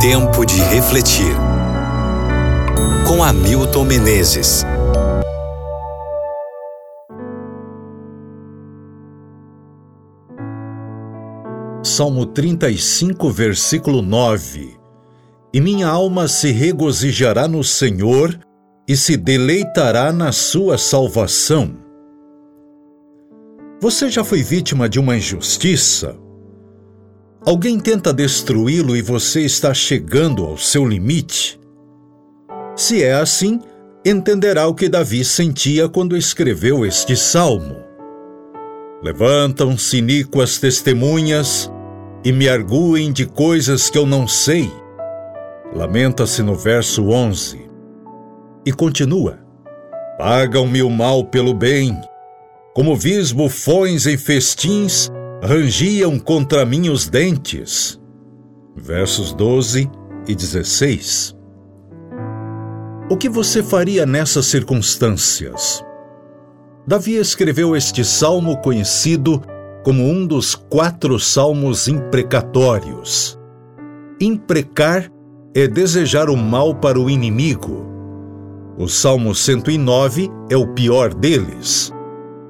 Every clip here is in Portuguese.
Tempo de refletir. Com Hamilton Menezes. Salmo 35, versículo 9. E minha alma se regozijará no Senhor e se deleitará na sua salvação. Você já foi vítima de uma injustiça? Alguém tenta destruí-lo e você está chegando ao seu limite? Se é assim, entenderá o que Davi sentia quando escreveu este salmo. Levantam-se iníquas testemunhas e me arguem de coisas que eu não sei. Lamenta-se no verso 11. E continua: Pagam-me o mal pelo bem como vis bufões em festins, rangiam contra mim os dentes. Versos 12 e 16. O que você faria nessas circunstâncias? Davi escreveu este salmo conhecido como um dos quatro salmos imprecatórios. Imprecar é desejar o mal para o inimigo. O Salmo 109 é o pior deles.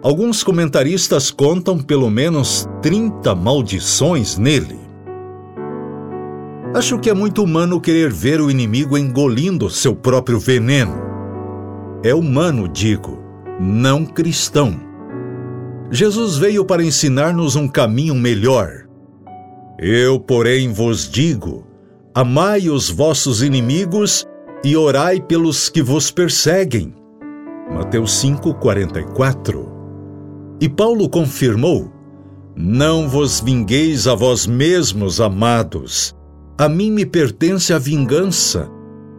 Alguns comentaristas contam pelo menos 30 maldições nele. Acho que é muito humano querer ver o inimigo engolindo seu próprio veneno. É humano, digo, não cristão. Jesus veio para ensinar-nos um caminho melhor. Eu, porém, vos digo: amai os vossos inimigos e orai pelos que vos perseguem. Mateus 5:44 e Paulo confirmou: Não vos vingueis a vós mesmos, amados. A mim me pertence a vingança.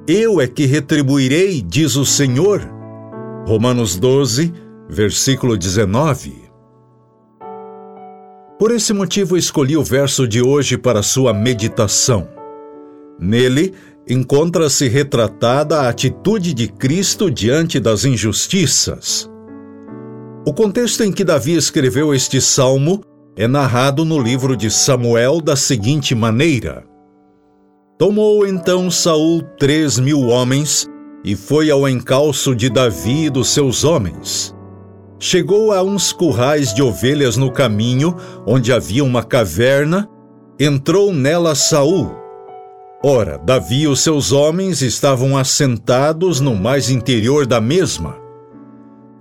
Eu é que retribuirei, diz o Senhor. Romanos 12, versículo 19. Por esse motivo escolhi o verso de hoje para sua meditação. Nele encontra-se retratada a atitude de Cristo diante das injustiças. O contexto em que Davi escreveu este salmo é narrado no livro de Samuel da seguinte maneira: Tomou então Saul três mil homens e foi ao encalço de Davi e dos seus homens. Chegou a uns currais de ovelhas no caminho, onde havia uma caverna, entrou nela Saul. Ora, Davi e os seus homens estavam assentados no mais interior da mesma.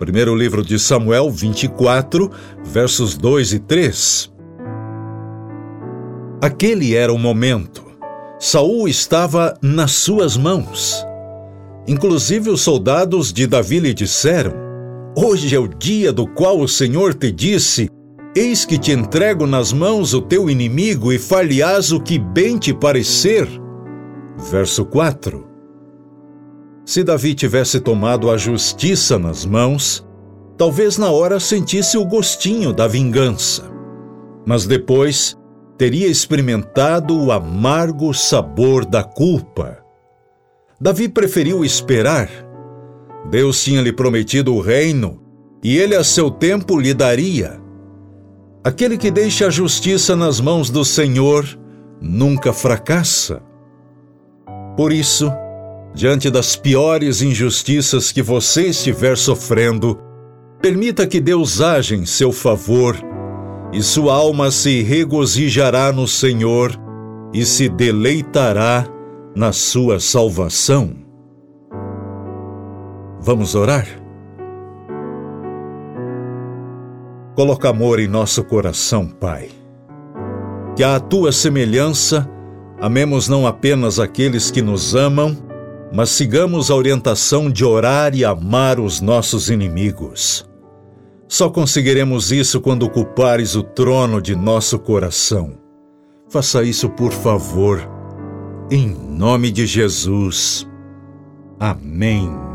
Primeiro livro de Samuel 24, versos 2 e 3. Aquele era o momento. Saul estava nas suas mãos. Inclusive os soldados de Davi lhe disseram: Hoje é o dia do qual o Senhor te disse: Eis que te entrego nas mãos o teu inimigo e far-lhe-ás o que bem te parecer. Verso 4. Se Davi tivesse tomado a justiça nas mãos, talvez na hora sentisse o gostinho da vingança. Mas depois teria experimentado o amargo sabor da culpa. Davi preferiu esperar. Deus tinha lhe prometido o reino e ele a seu tempo lhe daria. Aquele que deixa a justiça nas mãos do Senhor nunca fracassa. Por isso, diante das piores injustiças que você estiver sofrendo, permita que Deus haja em seu favor e sua alma se regozijará no Senhor e se deleitará na sua salvação. Vamos orar? Coloca amor em nosso coração, Pai. Que a tua semelhança amemos não apenas aqueles que nos amam, mas sigamos a orientação de orar e amar os nossos inimigos. Só conseguiremos isso quando ocupares o trono de nosso coração. Faça isso, por favor, em nome de Jesus. Amém.